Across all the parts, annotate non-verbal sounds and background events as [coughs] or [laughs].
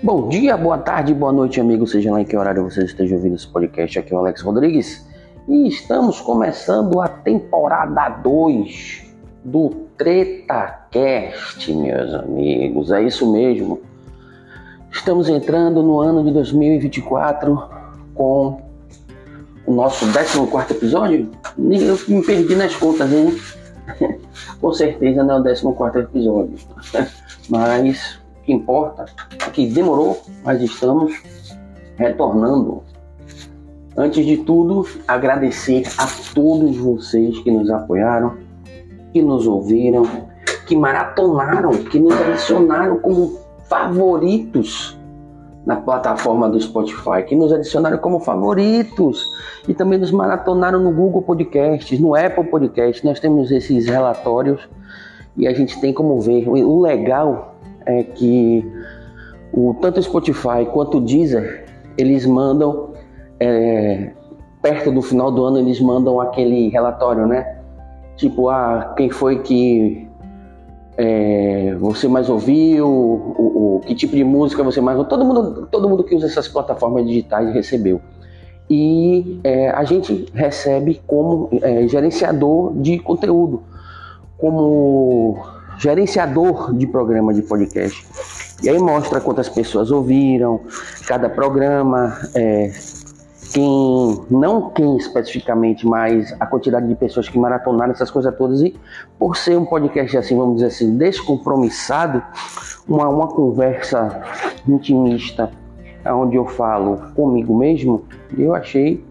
Bom dia, boa tarde, boa noite, amigos. Seja lá em que horário você esteja ouvindo esse podcast. Aqui é o Alex Rodrigues e estamos começando a temporada 2 do TretaCast, meus amigos. É isso mesmo. Estamos entrando no ano de 2024 com o nosso 14 episódio. Eu me perdi nas contas, hein? [laughs] com certeza não é o 14 episódio. [laughs] Mas que importa é que demorou, mas estamos retornando. Antes de tudo, agradecer a todos vocês que nos apoiaram, que nos ouviram, que maratonaram, que nos adicionaram como favoritos na plataforma do Spotify, que nos adicionaram como favoritos e também nos maratonaram no Google Podcasts, no Apple Podcasts. Nós temos esses relatórios e a gente tem como ver. O legal é que o, tanto o Spotify quanto o Deezer, eles mandam, é, perto do final do ano, eles mandam aquele relatório, né? Tipo, ah, quem foi que é, você mais ouviu, o, o, que tipo de música você mais ouviu. Todo mundo, todo mundo que usa essas plataformas digitais recebeu. E é, a gente recebe como é, gerenciador de conteúdo, como gerenciador de programa de podcast. E aí mostra quantas pessoas ouviram, cada programa, é, quem, não quem especificamente, mas a quantidade de pessoas que maratonaram essas coisas todas. E por ser um podcast assim, vamos dizer assim, descompromissado, uma, uma conversa intimista, onde eu falo comigo mesmo, eu achei,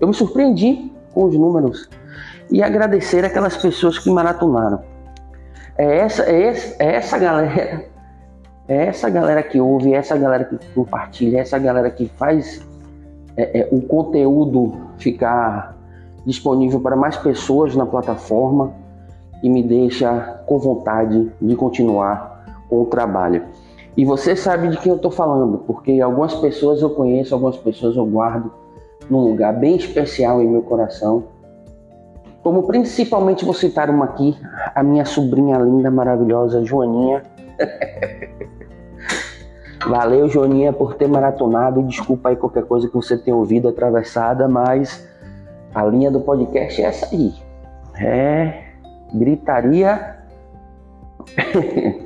eu me surpreendi com os números e agradecer aquelas pessoas que maratonaram. É essa, é essa, é essa galera, é essa galera que ouve, é essa galera que compartilha, é essa galera que faz é, é, o conteúdo ficar disponível para mais pessoas na plataforma e me deixa com vontade de continuar com o trabalho. E você sabe de quem eu estou falando, porque algumas pessoas eu conheço, algumas pessoas eu guardo num lugar bem especial em meu coração como principalmente vou citar uma aqui, a minha sobrinha linda, maravilhosa, Joaninha. [laughs] Valeu, Joaninha, por ter maratonado. Desculpa aí qualquer coisa que você tenha ouvido atravessada, mas a linha do podcast é essa aí. É gritaria [laughs]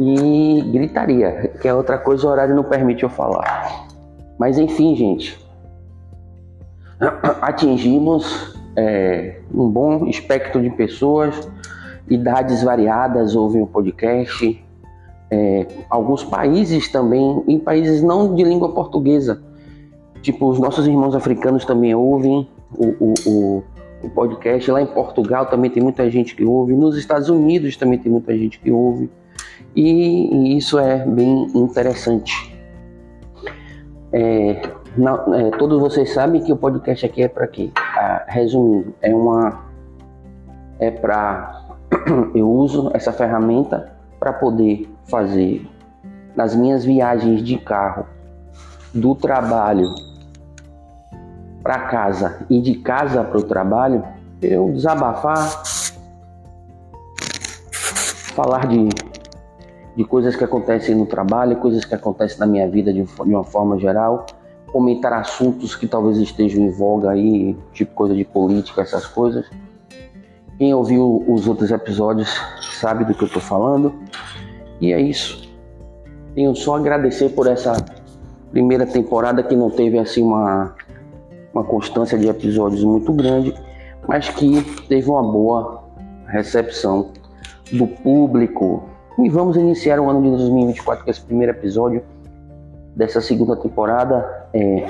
e gritaria, que é outra coisa, o horário não permite eu falar. Mas enfim, gente, [clears throat] atingimos é, um bom espectro de pessoas, idades variadas ouvem o podcast. É, alguns países também, em países não de língua portuguesa, tipo os nossos irmãos africanos também ouvem o, o, o, o podcast. Lá em Portugal também tem muita gente que ouve, nos Estados Unidos também tem muita gente que ouve, e, e isso é bem interessante. É, não, é, todos vocês sabem que o podcast aqui é para quê? Resumindo, é uma é para [clears throat] eu uso essa ferramenta para poder fazer nas minhas viagens de carro do trabalho para casa e de casa para o trabalho, eu desabafar, falar de, de coisas que acontecem no trabalho, coisas que acontecem na minha vida de, de uma forma geral comentar assuntos que talvez estejam em voga aí, tipo coisa de política, essas coisas. Quem ouviu os outros episódios sabe do que eu estou falando. E é isso. Tenho só agradecer por essa primeira temporada que não teve assim uma, uma constância de episódios muito grande, mas que teve uma boa recepção do público. E vamos iniciar o ano de 2024 com esse primeiro episódio dessa segunda temporada é,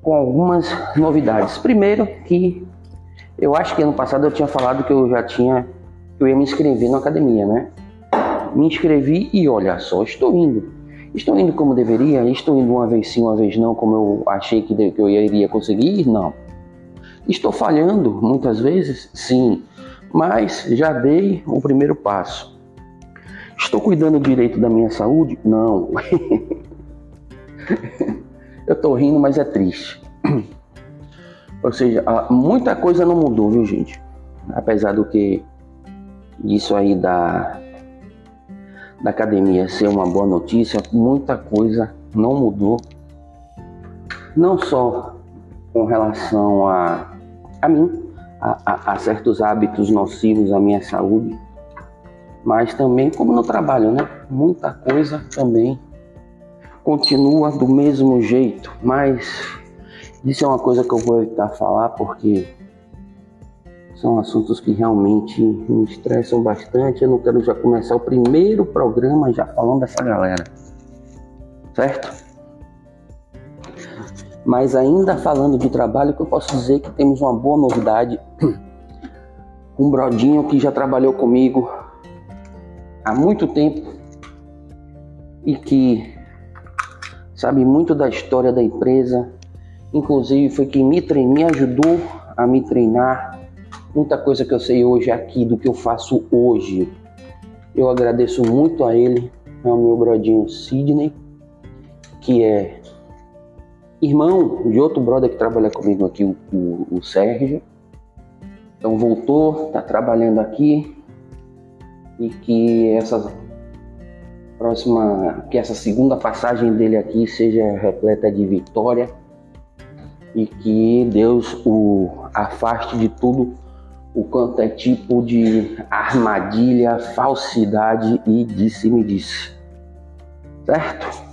com algumas novidades. Primeiro que eu acho que ano passado eu tinha falado que eu já tinha que eu ia me inscrever na academia, né? Me inscrevi e olha só, estou indo. Estou indo como deveria? Estou indo uma vez sim, uma vez não, como eu achei que eu iria conseguir? Não. Estou falhando muitas vezes? Sim. Mas já dei o primeiro passo. Estou cuidando direito da minha saúde? Não. [laughs] Eu estou rindo, mas é triste. [clears throat] Ou seja, muita coisa não mudou, viu, gente? Apesar do que isso aí da da academia ser uma boa notícia, muita coisa não mudou. Não só com relação a, a mim, a, a, a certos hábitos nocivos à minha saúde, mas também como no trabalho, né? Muita coisa também continua do mesmo jeito, mas isso é uma coisa que eu vou evitar falar porque são assuntos que realmente me estressam bastante. Eu não quero já começar o primeiro programa já falando dessa galera, certo? Mas ainda falando de trabalho, que eu posso dizer que temos uma boa novidade. [clears throat] Um brodinho que já trabalhou comigo há muito tempo e que sabe muito da história da empresa. Inclusive foi quem me, treinou, me ajudou a me treinar. Muita coisa que eu sei hoje aqui do que eu faço hoje. Eu agradeço muito a ele, ao meu brodinho Sidney, que é irmão de outro brother que trabalha comigo aqui, o, o, o Sérgio. Então voltou, está trabalhando aqui e que essa próxima, que essa segunda passagem dele aqui seja repleta de vitória e que Deus o afaste de tudo o quanto é tipo de armadilha, falsidade e disse-me disse. Certo?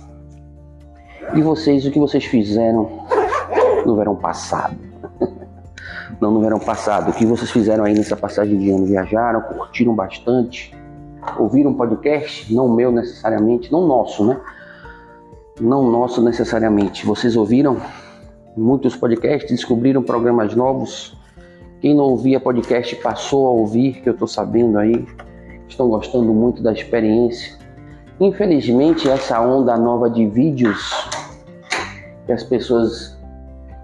E vocês, o que vocês fizeram no verão passado? [laughs] Não no verão passado, o que vocês fizeram aí nessa passagem de ano? Viajaram, curtiram bastante? Ouviram um podcast, não meu necessariamente, não nosso, né? Não nosso necessariamente. Vocês ouviram muitos podcasts, descobriram programas novos. Quem não ouvia podcast passou a ouvir, que eu estou sabendo aí. Estão gostando muito da experiência. Infelizmente, essa onda nova de vídeos que as pessoas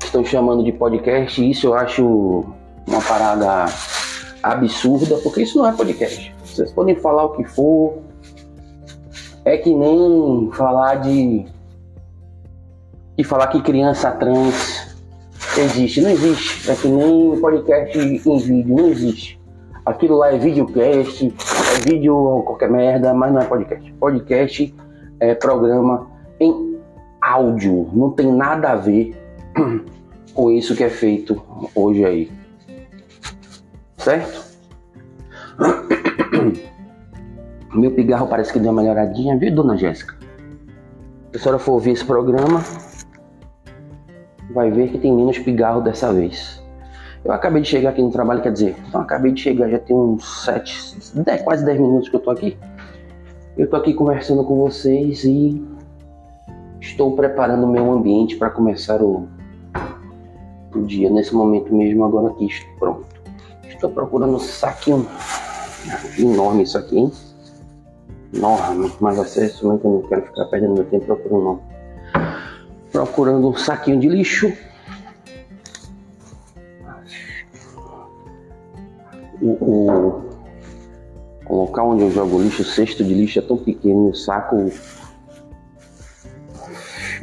estão chamando de podcast, isso eu acho uma parada absurda, porque isso não é podcast. Vocês podem falar o que for. É que nem falar de. de falar que criança trans existe. Não existe. É que nem podcast em vídeo. Não existe. Aquilo lá é videocast, é vídeo qualquer merda, mas não é podcast. Podcast é programa em áudio. Não tem nada a ver [clears throat] com isso que é feito hoje aí. Certo? [coughs] Meu pigarro parece que deu uma melhoradinha, viu, dona Jéssica? Se a senhora for ouvir esse programa, vai ver que tem menos pigarro dessa vez. Eu acabei de chegar aqui no trabalho, quer dizer, então acabei de chegar, já tem uns 7, 10, quase 10 minutos que eu tô aqui. Eu tô aqui conversando com vocês e estou preparando o meu ambiente para começar o, o dia. Nesse momento mesmo, agora aqui, pronto. Estou procurando um saquinho enorme isso aqui, hein? Enorme, mas acesso, mas eu não quero ficar perdendo meu tempo procurando não. Procurando um saquinho de lixo. O, o, o local onde eu jogo lixo, o cesto de lixo é tão pequeno o saco.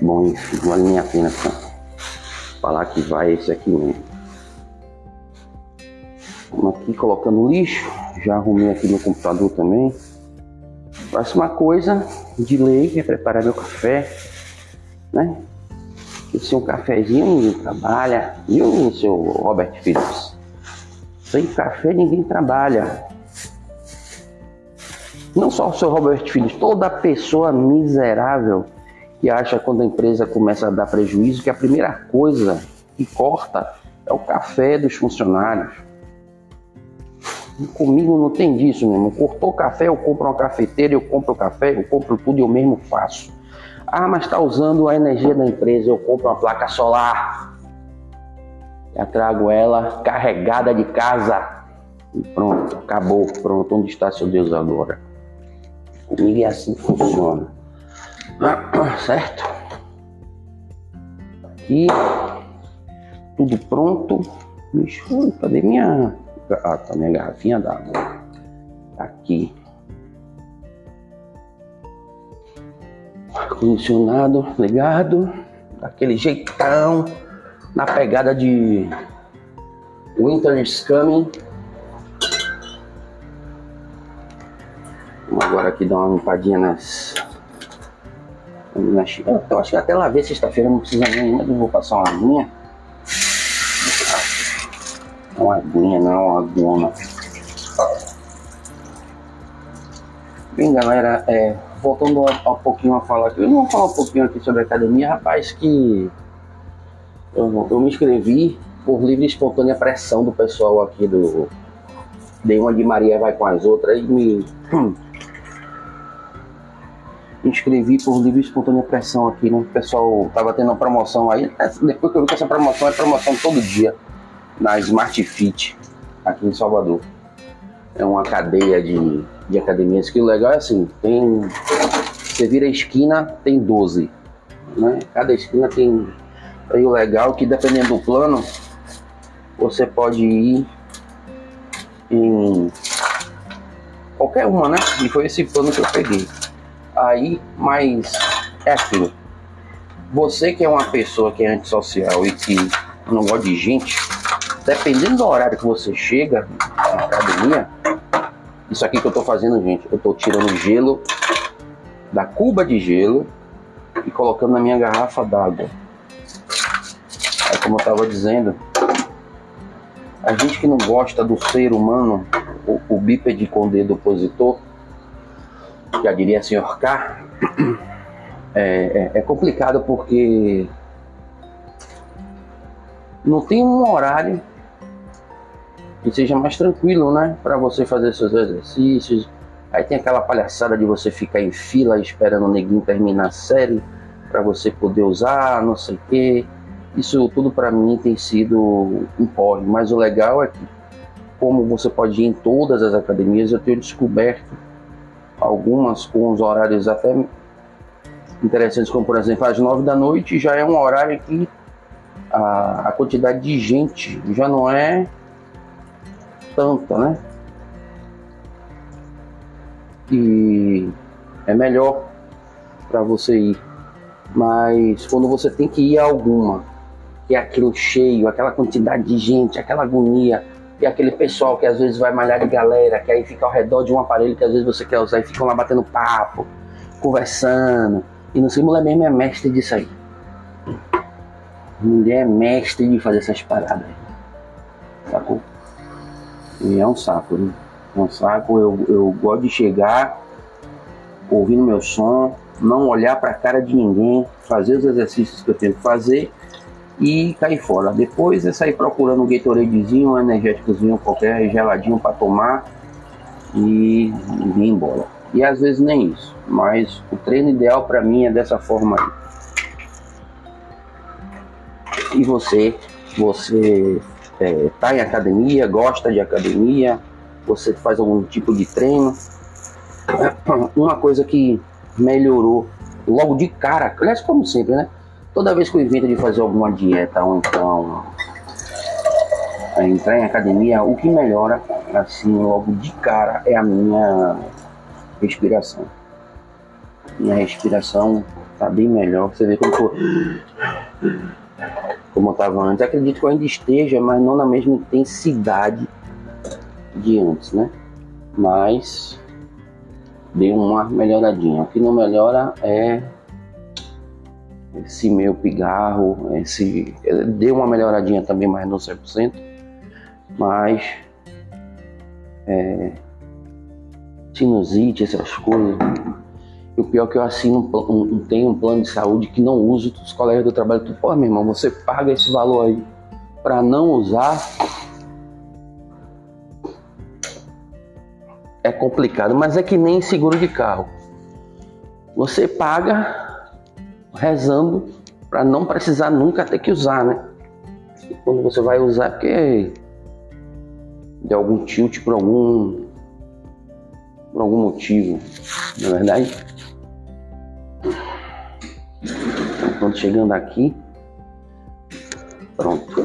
Bom, enfim, vale nem a pena falar que vai esse aqui mesmo. Aqui colocando lixo. Já arrumei aqui no computador também. Próxima coisa de lei é preparar meu café, né? Esse é um cafezinho ninguém trabalha. O seu Robert Phillips? Sem café ninguém trabalha. Não só o seu Robert Phillips, toda pessoa miserável que acha quando a empresa começa a dar prejuízo que a primeira coisa que corta é o café dos funcionários. Comigo não tem disso, meu irmão. Cortou café, eu compro uma cafeteira, eu compro café, eu compro tudo e eu mesmo faço. Ah, mas está usando a energia da empresa, eu compro uma placa solar. Já trago ela carregada de casa. E pronto, acabou. Pronto, onde está seu Deus agora? Comigo é assim que funciona. [coughs] Certo? Aqui, tudo pronto. Cadê minha ah, tá minha garrafinha d'água. Tá aqui. Ar-condicionado ligado. Daquele jeitão. Na pegada de Winter is Coming. Vamos agora aqui dar uma limpadinha nas. nas eu acho que até lá ver sexta-feira não precisa nem, eu vou passar uma não, uma aguona. Bem, galera, é, voltando um pouquinho a falar aqui, eu vou falar um pouquinho aqui sobre a academia, rapaz, que eu, eu me inscrevi por livre e espontânea pressão do pessoal aqui do. Dei uma de Maria vai com as outras e [clears throat] me. Inscrevi por livre e espontânea pressão aqui, né? O pessoal tava tendo uma promoção aí. Depois que eu vi que essa promoção é promoção todo dia na Smart Fit aqui em Salvador. É uma cadeia de, de academias que o legal é assim, tem. Você vira a esquina, tem 12. Né? Cada esquina tem. Aí o legal é que dependendo do plano, você pode ir em qualquer uma, né? E foi esse plano que eu peguei. Aí, mas é aquilo. Você que é uma pessoa que é antissocial e que não gosta de gente, dependendo do horário que você chega na academia, isso aqui que eu tô fazendo, gente, eu tô tirando gelo da cuba de gelo e colocando na minha garrafa d'água. Como eu tava dizendo, a gente que não gosta do ser humano, o, o bípede com dedo opositor, já diria senhor K, [clears throat] é, é, é complicado porque não tem um horário que seja mais tranquilo, né? Para você fazer seus exercícios. Aí tem aquela palhaçada de você ficar em fila esperando o neguinho terminar a série para você poder usar, não sei o quê. Isso tudo para mim tem sido um porre, mas o legal é que, como você pode ir em todas as academias, eu tenho descoberto algumas com os horários até interessantes, como por exemplo às nove da noite, já é um horário que a, a quantidade de gente já não é tanta, né? E é melhor para você ir. Mas quando você tem que ir a alguma que é aquilo cheio, aquela quantidade de gente, aquela agonia, e aquele pessoal que às vezes vai malhar de galera, que aí fica ao redor de um aparelho que às vezes você quer usar e ficam lá batendo papo, conversando. E não sei, mulher mesmo é mestre disso aí. Mulher é mestre de fazer essas paradas. Sacou? E é um saco, né? É um saco. Eu, eu gosto de chegar, ouvindo meu som, não olhar para a cara de ninguém, fazer os exercícios que eu tenho que fazer e cair fora. Depois é sair procurando um Gatoradezinho, um energéticozinho qualquer, geladinho para tomar e vir embora. E às vezes nem isso, mas o treino ideal para mim é dessa forma aí. E você, você é, tá em academia, gosta de academia, você faz algum tipo de treino. [clears throat] Uma coisa que melhorou logo de cara, aliás, como sempre, né? Toda vez que eu invento de fazer alguma dieta ou então é, entrar em academia, o que melhora, assim, logo de cara, é a minha respiração. Minha respiração tá bem melhor. Você vê como eu como eu estava antes. Acredito que eu ainda esteja, mas não na mesma intensidade de antes, né? Mas deu uma melhoradinha. O que não melhora é esse meu pigarro, esse deu uma melhoradinha também, mas não 100%, mas é, sinusite, essas coisas. O pior é que eu assino um, um, tenho um plano de saúde que não uso, os colegas do trabalho, tu, pô, meu irmão, você paga esse valor aí para não usar. É complicado, mas é que nem seguro de carro. Você paga rezando para não precisar nunca ter que usar, né? E quando você vai usar, é porque de algum tilt por algum por algum motivo, na é verdade. Chegando aqui, pronto.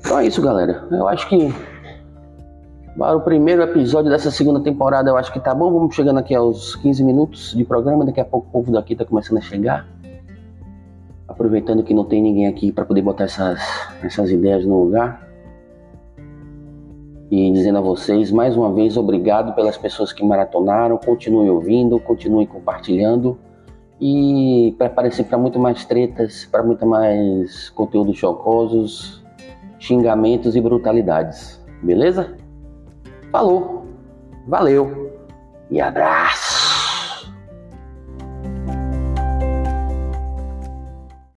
Então é isso, galera. Eu acho que para o primeiro episódio dessa segunda temporada, eu acho que tá bom. Vamos chegando aqui aos 15 minutos de programa. Daqui a pouco o povo daqui tá começando a chegar. Aproveitando que não tem ninguém aqui para poder botar essas, essas ideias no lugar. E dizendo a vocês mais uma vez obrigado pelas pessoas que maratonaram, continue ouvindo, continue compartilhando e prepare-se para muito mais tretas, para muito mais conteúdos chocosos, xingamentos e brutalidades. Beleza? Falou, valeu e abraço!